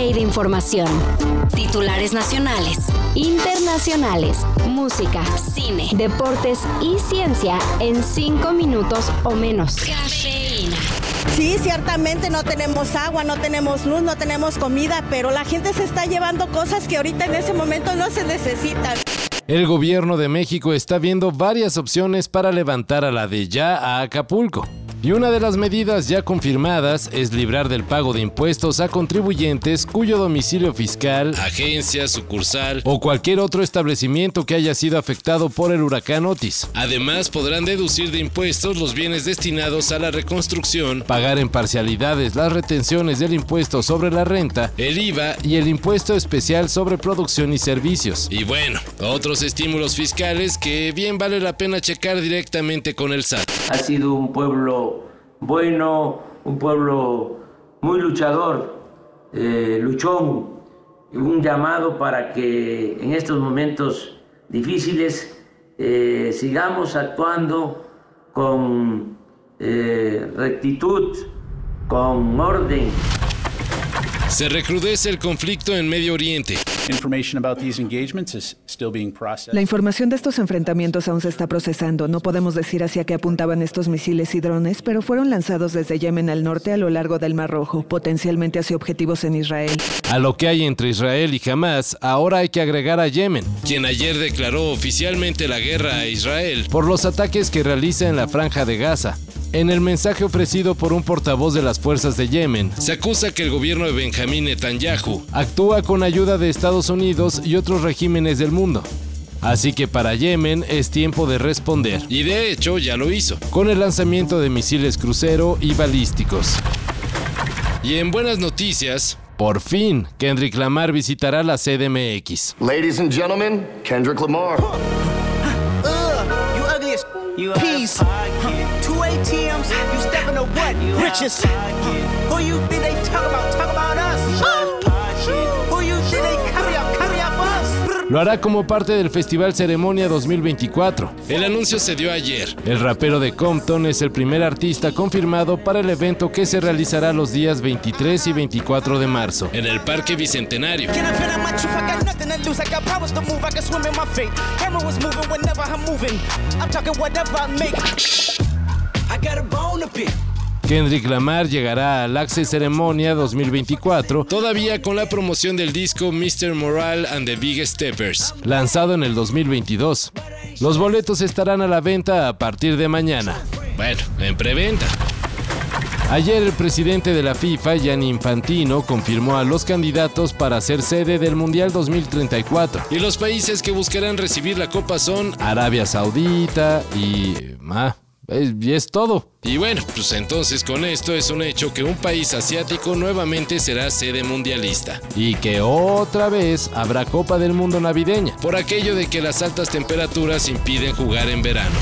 de información. Titulares nacionales, internacionales, música, cine, deportes y ciencia en cinco minutos o menos. Cafeína. Sí, ciertamente no tenemos agua, no tenemos luz, no tenemos comida, pero la gente se está llevando cosas que ahorita en ese momento no se necesitan. El gobierno de México está viendo varias opciones para levantar a la de ya a Acapulco. Y una de las medidas ya confirmadas es librar del pago de impuestos a contribuyentes cuyo domicilio fiscal, agencia, sucursal o cualquier otro establecimiento que haya sido afectado por el huracán Otis. Además, podrán deducir de impuestos los bienes destinados a la reconstrucción, pagar en parcialidades las retenciones del impuesto sobre la renta, el IVA y el impuesto especial sobre producción y servicios. Y bueno, otros estímulos fiscales que bien vale la pena checar directamente con el SAT. Ha sido un pueblo bueno, un pueblo muy luchador, eh, luchón, un llamado para que en estos momentos difíciles eh, sigamos actuando con eh, rectitud, con orden. Se recrudece el conflicto en Medio Oriente. La información de estos enfrentamientos aún se está procesando. No podemos decir hacia qué apuntaban estos misiles y drones, pero fueron lanzados desde Yemen al norte a lo largo del Mar Rojo, potencialmente hacia objetivos en Israel. A lo que hay entre Israel y Hamas, ahora hay que agregar a Yemen, quien ayer declaró oficialmente la guerra a Israel por los ataques que realiza en la franja de Gaza. En el mensaje ofrecido por un portavoz de las fuerzas de Yemen, se acusa que el gobierno de Benjamín Netanyahu actúa con ayuda de Estados Unidos y otros regímenes del mundo. Así que para Yemen es tiempo de responder. Y de hecho ya lo hizo, con el lanzamiento de misiles crucero y balísticos. Y en buenas noticias, por fin, Kendrick Lamar visitará la CDMX. Ladies and gentlemen, Kendrick Lamar. Peace. Two ATMs, you stepping to what? Riches. Who you think they talk about? Talk about us. Lo hará como parte del Festival Ceremonia 2024. El anuncio se dio ayer. El rapero de Compton es el primer artista confirmado para el evento que se realizará los días 23 y 24 de marzo en el Parque Bicentenario. I got. I a bone to pick. Kendrick Lamar llegará al Access Ceremonia 2024, todavía con la promoción del disco Mr. Moral and the Big Steppers, lanzado en el 2022. Los boletos estarán a la venta a partir de mañana. Bueno, en preventa. Ayer el presidente de la FIFA, Gianni Infantino, confirmó a los candidatos para ser sede del Mundial 2034. Y los países que buscarán recibir la copa son Arabia Saudita y... Ah, y es todo. Y bueno, pues entonces con esto es un hecho que un país asiático nuevamente será sede mundialista. Y que otra vez habrá Copa del Mundo navideña, por aquello de que las altas temperaturas impiden jugar en verano.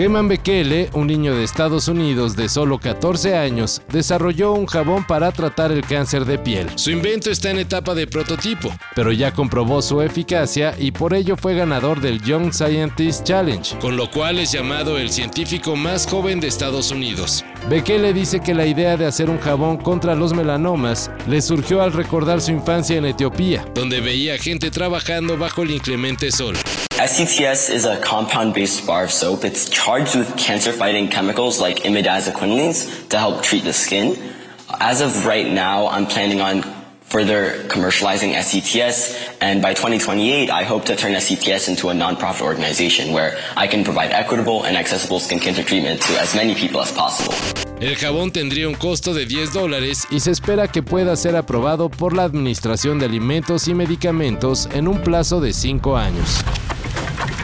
Heman Bekele, un niño de Estados Unidos de solo 14 años, desarrolló un jabón para tratar el cáncer de piel. Su invento está en etapa de prototipo, pero ya comprobó su eficacia y por ello fue ganador del Young Scientist Challenge, con lo cual es llamado el científico más joven de Estados Unidos. Bekele dice que la idea de hacer un jabón contra los melanomas le surgió al recordar su infancia en Etiopía, donde veía gente trabajando bajo el inclemente sol. SCTS is a compound based bar of soap. It's charged with cancer fighting chemicals like imidazoquinolines to help treat the skin. As of right now, I'm planning on further commercializing SCTS, and by 2028, I hope to turn SCTS into a nonprofit organization where I can provide equitable and accessible skin cancer treatment to as many people as possible. El jabón tendría un costo de 10 dólares y se espera que pueda ser aprobado por la Administración de Alimentos y Medicamentos en un plazo de 5 años.